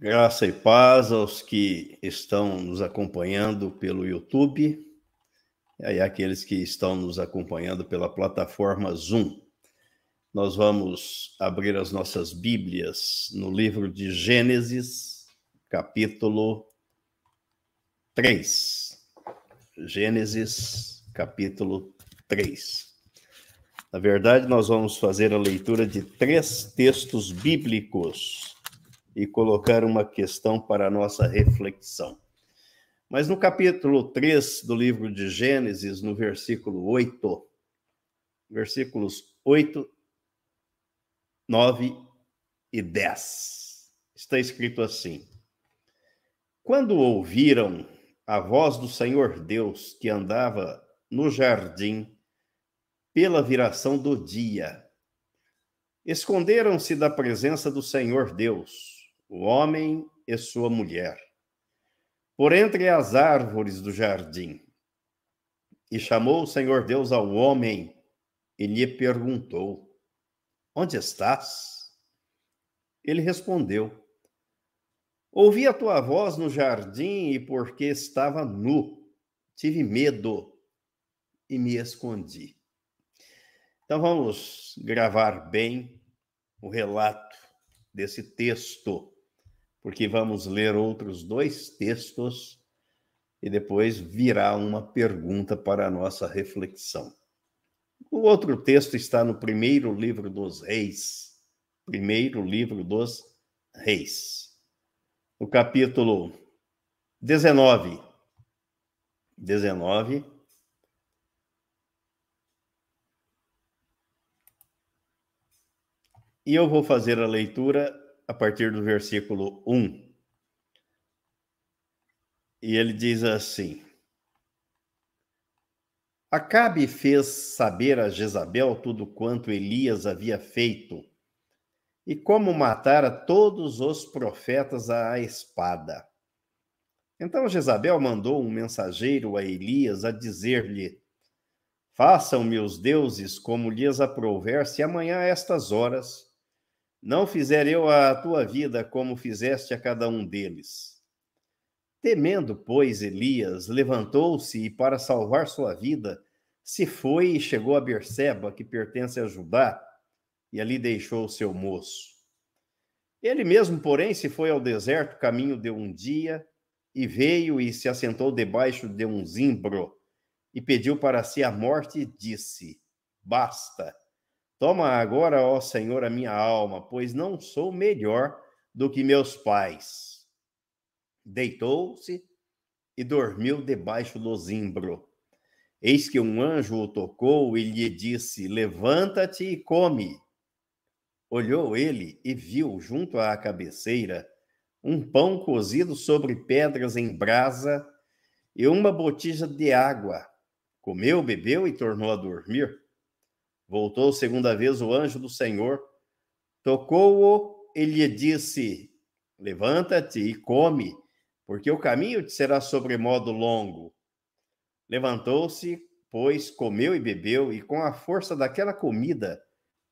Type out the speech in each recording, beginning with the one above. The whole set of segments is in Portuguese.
Graça e paz aos que estão nos acompanhando pelo YouTube e aqueles que estão nos acompanhando pela plataforma Zoom. Nós vamos abrir as nossas Bíblias no livro de Gênesis, capítulo 3. Gênesis, capítulo 3. Na verdade, nós vamos fazer a leitura de três textos bíblicos e colocar uma questão para a nossa reflexão. Mas no capítulo 3 do livro de Gênesis, no versículo 8, versículos 8, 9 e 10, está escrito assim: Quando ouviram a voz do Senhor Deus que andava no jardim pela viração do dia, esconderam-se da presença do Senhor Deus o homem e sua mulher, por entre as árvores do jardim. E chamou o Senhor Deus ao homem e lhe perguntou: Onde estás? Ele respondeu: Ouvi a tua voz no jardim e porque estava nu, tive medo e me escondi. Então vamos gravar bem o relato desse texto porque vamos ler outros dois textos e depois virá uma pergunta para a nossa reflexão. O outro texto está no primeiro livro dos Reis. Primeiro livro dos Reis. No capítulo 19. 19. E eu vou fazer a leitura a partir do versículo 1. E ele diz assim: Acabe fez saber a Jezabel tudo quanto Elias havia feito e como matara todos os profetas à espada. Então Jezabel mandou um mensageiro a Elias a dizer-lhe: Façam-me os deuses como lhes aprouver, se amanhã a estas horas não fizer eu a tua vida como fizeste a cada um deles. Temendo, pois, Elias, levantou-se e, para salvar sua vida, se foi e chegou a Berseba, que pertence a Judá, e ali deixou seu moço. Ele mesmo, porém, se foi ao deserto, caminho de um dia, e veio e se assentou debaixo de um zimbro, e pediu para si a morte, e disse: Basta, Toma agora, ó Senhor, a minha alma, pois não sou melhor do que meus pais. Deitou-se e dormiu debaixo do zimbro. Eis que um anjo o tocou e lhe disse: Levanta-te e come. Olhou ele e viu junto à cabeceira um pão cozido sobre pedras em brasa e uma botija de água. Comeu, bebeu e tornou a dormir. Voltou segunda vez o anjo do Senhor, tocou-o e lhe disse: Levanta-te e come, porque o caminho te será sobremodo longo. Levantou-se, pois comeu e bebeu, e com a força daquela comida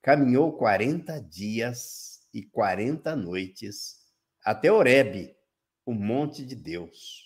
caminhou quarenta dias e quarenta noites até Horebe, o monte de Deus.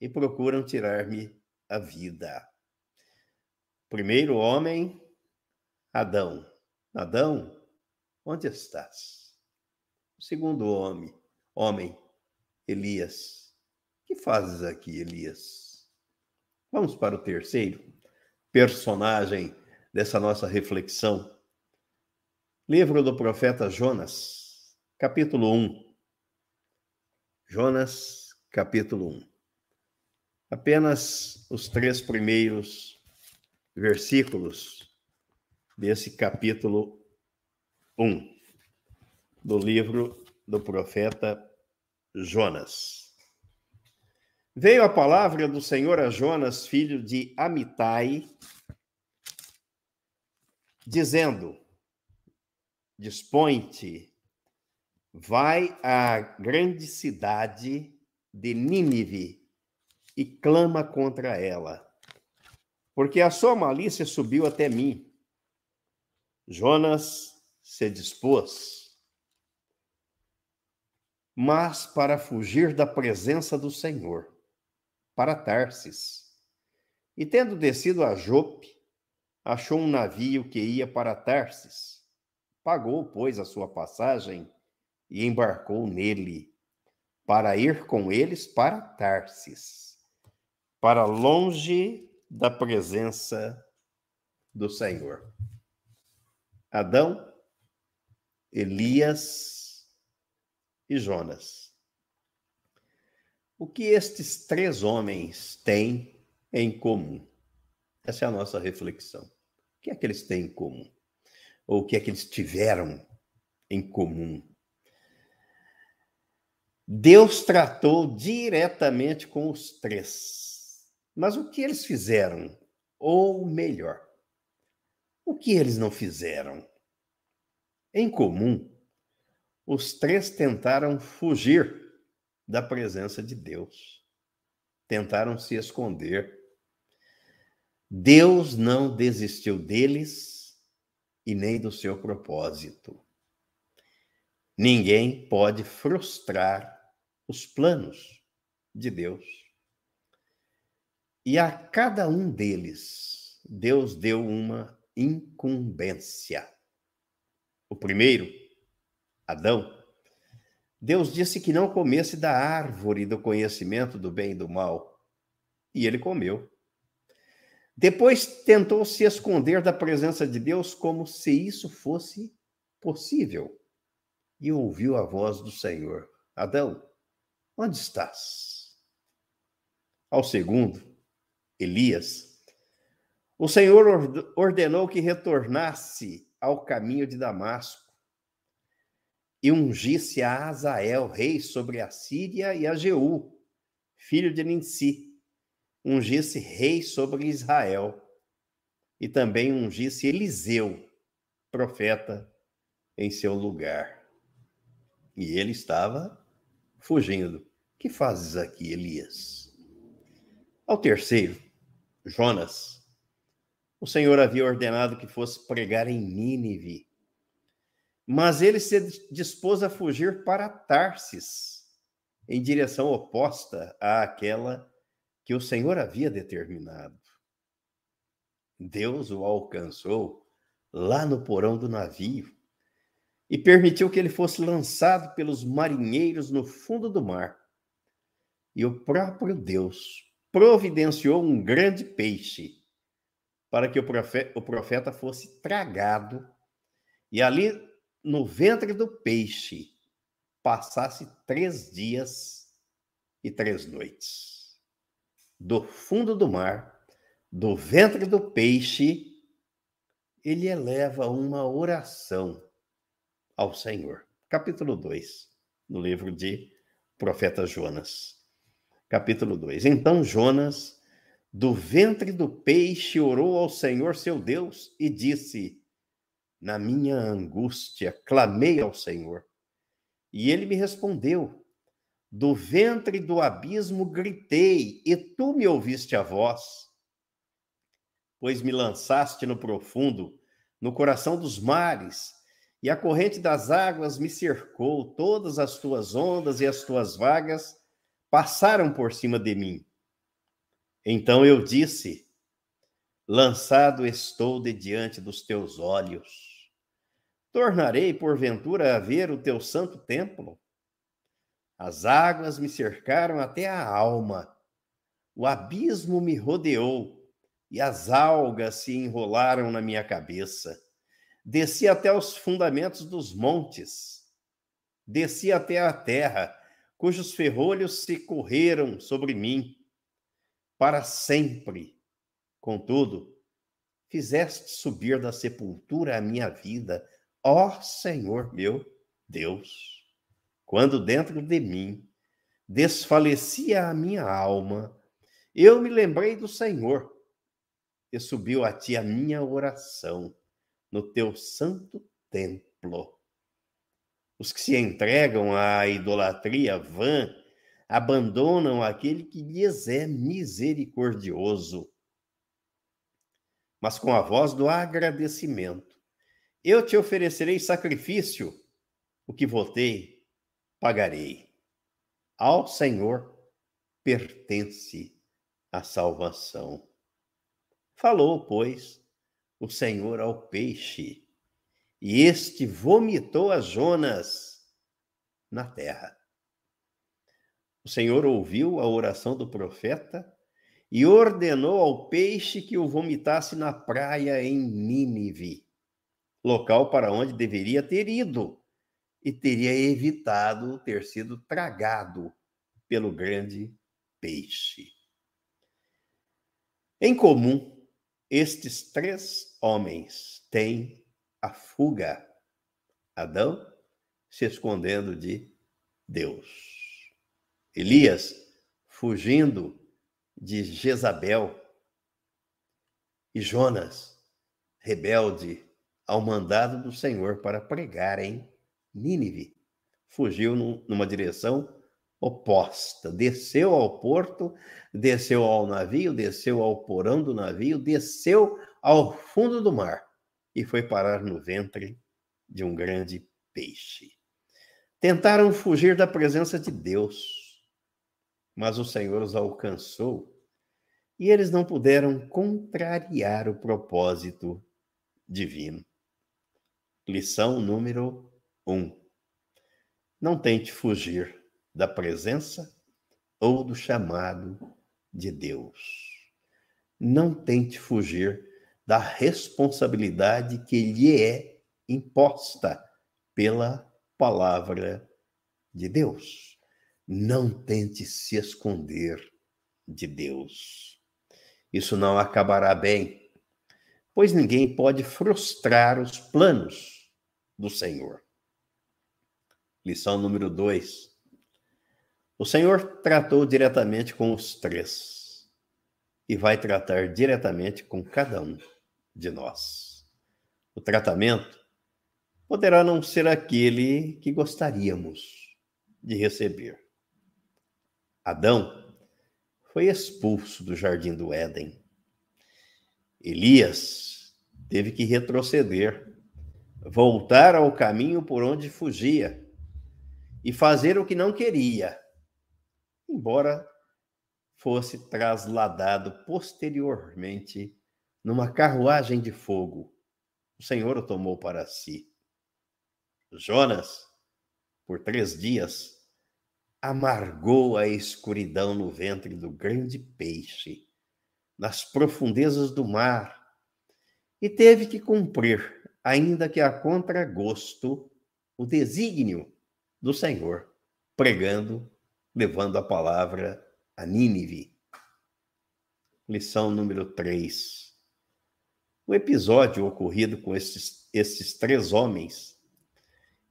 e procuram tirar-me a vida. Primeiro homem, Adão. Adão, onde estás? Segundo homem, homem, Elias. Que fazes aqui, Elias? Vamos para o terceiro personagem dessa nossa reflexão. Livro do profeta Jonas, capítulo 1. Jonas, capítulo 1 apenas os três primeiros versículos desse capítulo 1 do livro do profeta Jonas. Veio a palavra do Senhor a Jonas, filho de Amitai, dizendo: Dispõe-te, vai à grande cidade de Nínive e clama contra ela, porque a sua malícia subiu até mim. Jonas se dispôs, mas para fugir da presença do Senhor, para Tarsis. E tendo descido a Jope, achou um navio que ia para Tarsis. Pagou, pois, a sua passagem e embarcou nele, para ir com eles para Tarsis, para longe da presença do Senhor. Adão, Elias e Jonas. O que estes três homens têm em comum? Essa é a nossa reflexão. O que é que eles têm em comum? Ou o que é que eles tiveram em comum? Deus tratou diretamente com os três. Mas o que eles fizeram? Ou melhor, o que eles não fizeram? Em comum, os três tentaram fugir da presença de Deus. Tentaram se esconder. Deus não desistiu deles e nem do seu propósito. Ninguém pode frustrar os planos de Deus. E a cada um deles, Deus deu uma incumbência. O primeiro, Adão, Deus disse que não comesse da árvore do conhecimento do bem e do mal, e ele comeu. Depois tentou se esconder da presença de Deus como se isso fosse possível. E ouviu a voz do Senhor: Adão, onde estás? Ao segundo, Elias, o Senhor ordenou que retornasse ao caminho de Damasco e ungisse a Azael, rei sobre a Síria, e a Jeú, filho de Ninsi, ungisse rei sobre Israel, e também ungisse Eliseu, profeta, em seu lugar. E ele estava fugindo. Que fazes aqui, Elias? Ao terceiro, Jonas, o Senhor havia ordenado que fosse pregar em Nínive. Mas ele se dispôs a fugir para Tarsis, em direção oposta àquela que o Senhor havia determinado. Deus o alcançou lá no porão do navio e permitiu que ele fosse lançado pelos marinheiros no fundo do mar. E o próprio Deus providenciou um grande peixe para que o profeta, o profeta fosse tragado e ali no ventre do peixe passasse três dias e três noites. Do fundo do mar, do ventre do peixe, ele eleva uma oração ao Senhor. Capítulo 2, no livro de profeta Jonas. Capítulo 2. Então Jonas do ventre do peixe orou ao Senhor seu Deus e disse: Na minha angústia clamei ao Senhor. E ele me respondeu: Do ventre do abismo gritei, e tu me ouviste a voz. Pois me lançaste no profundo, no coração dos mares, e a corrente das águas me cercou, todas as tuas ondas e as tuas vagas passaram por cima de mim. Então eu disse: Lançado estou de diante dos teus olhos. Tornarei porventura a ver o teu santo templo? As águas me cercaram até a alma, o abismo me rodeou e as algas se enrolaram na minha cabeça. Desci até os fundamentos dos montes, desci até a terra, cujos ferrolhos se correram sobre mim para sempre. Contudo, fizeste subir da sepultura a minha vida, ó Senhor meu Deus, quando dentro de mim desfalecia a minha alma, eu me lembrei do Senhor e subiu a ti a minha oração no teu santo templo. Os que se entregam à idolatria vã abandonam aquele que lhes é misericordioso. Mas com a voz do agradecimento, eu te oferecerei sacrifício, o que votei, pagarei. Ao Senhor pertence a salvação. Falou, pois, o Senhor ao peixe, e este vomitou as Jonas na terra. O Senhor ouviu a oração do profeta e ordenou ao peixe que o vomitasse na praia em Nínive, local para onde deveria ter ido e teria evitado ter sido tragado pelo grande peixe. Em comum, estes três homens têm a fuga. Adão se escondendo de Deus. Elias fugindo de Jezabel. E Jonas, rebelde ao mandado do Senhor para pregar em Nínive, fugiu numa direção oposta. Desceu ao porto, desceu ao navio, desceu ao porão do navio, desceu ao fundo do mar e foi parar no ventre de um grande peixe. Tentaram fugir da presença de Deus, mas o Senhor os alcançou e eles não puderam contrariar o propósito divino. Lição número um: não tente fugir da presença ou do chamado de Deus. Não tente fugir da responsabilidade que lhe é imposta pela palavra de Deus. Não tente se esconder de Deus. Isso não acabará bem, pois ninguém pode frustrar os planos do Senhor. Lição número 2. O Senhor tratou diretamente com os três e vai tratar diretamente com cada um de nós. O tratamento poderá não ser aquele que gostaríamos de receber. Adão foi expulso do jardim do Éden. Elias teve que retroceder, voltar ao caminho por onde fugia e fazer o que não queria embora fosse trasladado posteriormente numa carruagem de fogo. O Senhor o tomou para si. Jonas, por três dias, amargou a escuridão no ventre do grande peixe, nas profundezas do mar, e teve que cumprir, ainda que a contragosto, o desígnio do Senhor, pregando levando a palavra a Nínive. Lição número 3. O episódio ocorrido com esses, esses três homens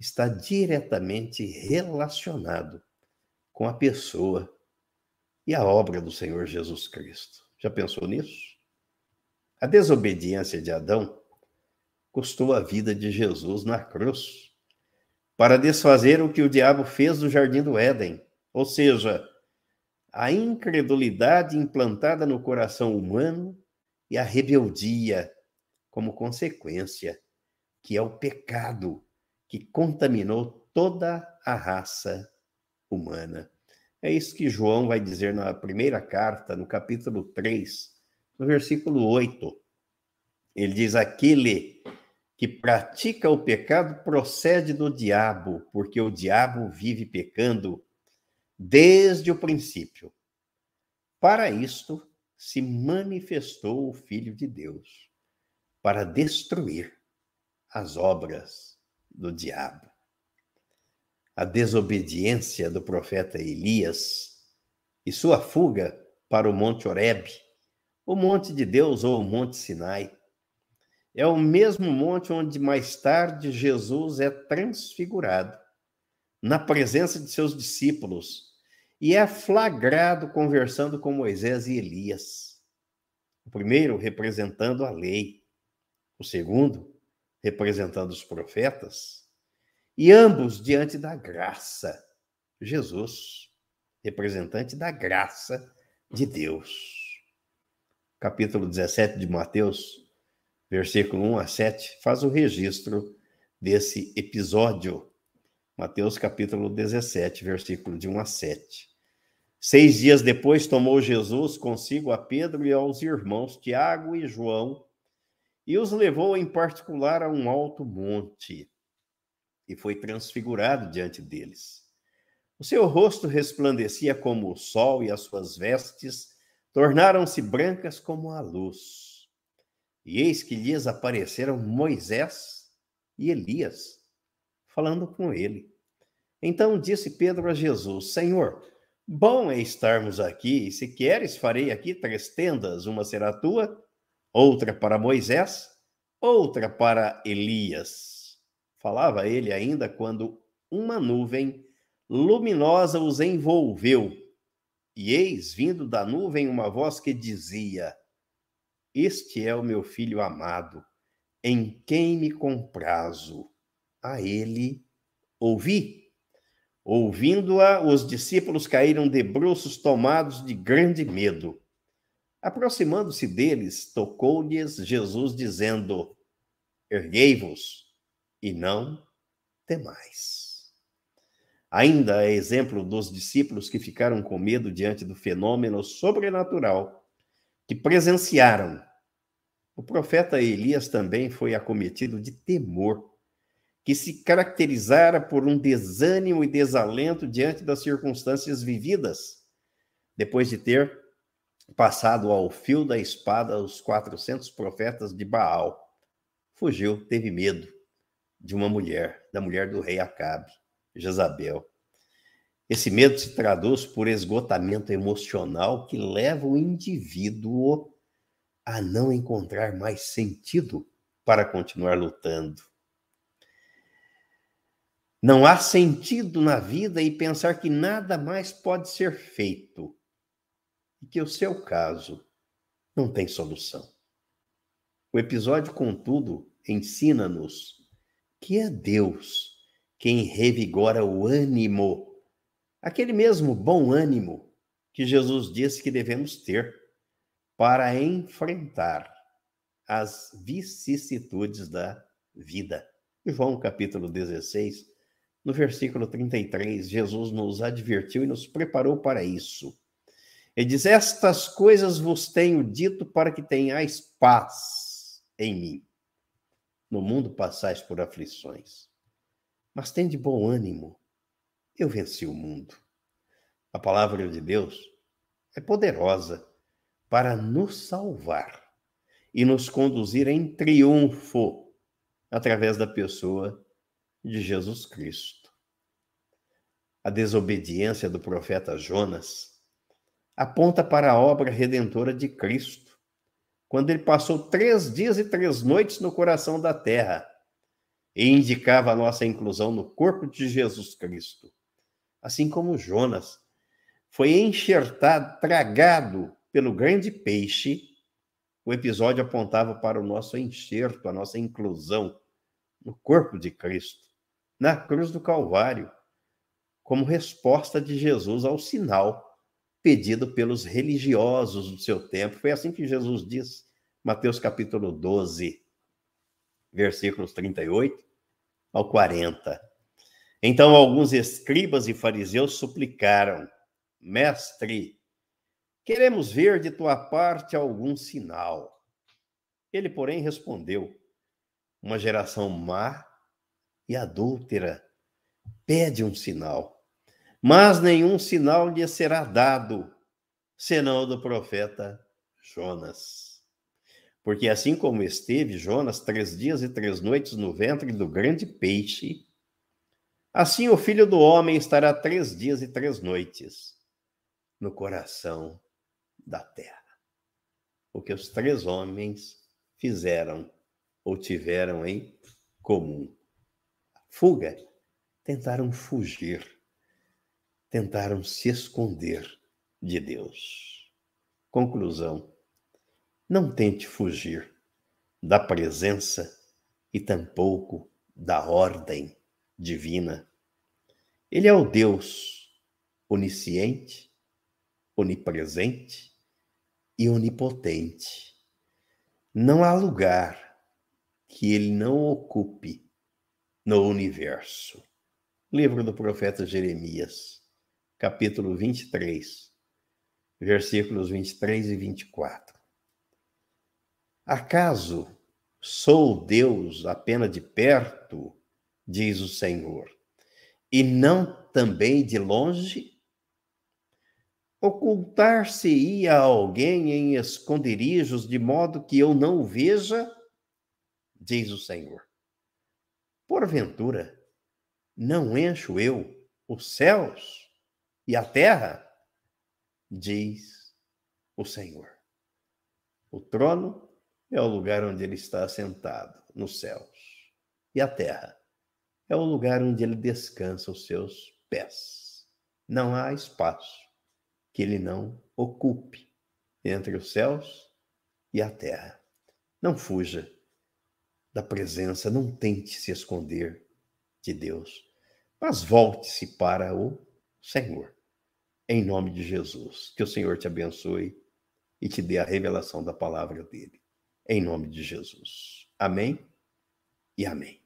está diretamente relacionado com a pessoa e a obra do Senhor Jesus Cristo. Já pensou nisso? A desobediência de Adão custou a vida de Jesus na cruz para desfazer o que o diabo fez no jardim do Éden ou seja, a incredulidade implantada no coração humano e a rebeldia como consequência, que é o pecado que contaminou toda a raça humana. É isso que João vai dizer na primeira carta, no capítulo 3, no versículo 8. Ele diz: Aquele que pratica o pecado procede do diabo, porque o diabo vive pecando desde o princípio. Para isto se manifestou o Filho de Deus, para destruir as obras do diabo. A desobediência do profeta Elias e sua fuga para o Monte Horebe, o monte de Deus ou o Monte Sinai, é o mesmo monte onde mais tarde Jesus é transfigurado na presença de seus discípulos e é flagrado conversando com Moisés e Elias. O primeiro representando a lei, o segundo representando os profetas, e ambos diante da graça. Jesus, representante da graça de Deus. Capítulo 17 de Mateus, versículo 1 a 7, faz o registro desse episódio. Mateus capítulo 17, versículo de 1 a 7. Seis dias depois tomou Jesus consigo a Pedro e aos irmãos Tiago e João e os levou em particular a um alto monte e foi transfigurado diante deles. O seu rosto resplandecia como o sol e as suas vestes tornaram-se brancas como a luz. E eis que lhes apareceram Moisés e Elias, falando com ele. Então disse Pedro a Jesus: Senhor, bom é estarmos aqui, e se queres, farei aqui três tendas: uma será tua, outra para Moisés, outra para Elias. Falava ele ainda quando uma nuvem luminosa os envolveu e eis vindo da nuvem uma voz que dizia: Este é o meu filho amado, em quem me comprazo. A ele ouvi. Ouvindo-a, os discípulos caíram de bruços, tomados de grande medo. Aproximando-se deles, tocou-lhes Jesus, dizendo: Erguei-vos e não temais. Ainda é exemplo dos discípulos que ficaram com medo diante do fenômeno sobrenatural que presenciaram. O profeta Elias também foi acometido de temor, que se caracterizara por um desânimo e desalento diante das circunstâncias vividas, depois de ter passado ao fio da espada os 400 profetas de Baal. Fugiu, teve medo de uma mulher, da mulher do rei Acabe. Jezabel. Esse medo se traduz por esgotamento emocional que leva o indivíduo a não encontrar mais sentido para continuar lutando. Não há sentido na vida e pensar que nada mais pode ser feito e que o seu caso não tem solução. O episódio, contudo, ensina-nos que é Deus quem revigora o ânimo, aquele mesmo bom ânimo que Jesus disse que devemos ter para enfrentar as vicissitudes da vida. João capítulo 16, no versículo 33, Jesus nos advertiu e nos preparou para isso. Ele diz: Estas coisas vos tenho dito para que tenhais paz em mim. No mundo passais por aflições mas tem de bom ânimo. Eu venci o mundo. A palavra de Deus é poderosa para nos salvar e nos conduzir em triunfo através da pessoa de Jesus Cristo. A desobediência do profeta Jonas aponta para a obra redentora de Cristo, quando ele passou três dias e três noites no coração da terra e indicava a nossa inclusão no corpo de Jesus Cristo. Assim como Jonas foi enxertado, tragado pelo grande peixe, o episódio apontava para o nosso enxerto, a nossa inclusão no corpo de Cristo, na cruz do Calvário, como resposta de Jesus ao sinal pedido pelos religiosos do seu tempo. Foi assim que Jesus diz, Mateus capítulo 12, versículos 38 ao 40. Então alguns escribas e fariseus suplicaram: Mestre, queremos ver de tua parte algum sinal. Ele, porém, respondeu: Uma geração má e adúltera pede um sinal, mas nenhum sinal lhe será dado, senão do profeta Jonas. Porque assim como esteve Jonas três dias e três noites no ventre do grande peixe, assim o filho do homem estará três dias e três noites no coração da terra. O que os três homens fizeram ou tiveram em comum. Fuga. Tentaram fugir. Tentaram se esconder de Deus. Conclusão: não tente fugir da presença e tampouco da ordem divina. Ele é o Deus onisciente, onipresente e onipotente. Não há lugar que ele não ocupe no universo. Livro do profeta Jeremias, capítulo 23, versículos 23 e 24. Acaso sou Deus apenas de perto, diz o Senhor, e não também de longe? Ocultar-se-ia alguém em esconderijos de modo que eu não o veja? Diz o Senhor. Porventura, não encho eu os céus e a terra? Diz o Senhor. O trono é o lugar onde ele está assentado, nos céus. E a terra é o lugar onde ele descansa os seus pés. Não há espaço que ele não ocupe entre os céus e a terra. Não fuja da presença, não tente se esconder de Deus, mas volte-se para o Senhor. Em nome de Jesus, que o Senhor te abençoe e te dê a revelação da palavra dele em nome de Jesus. Amém e amém.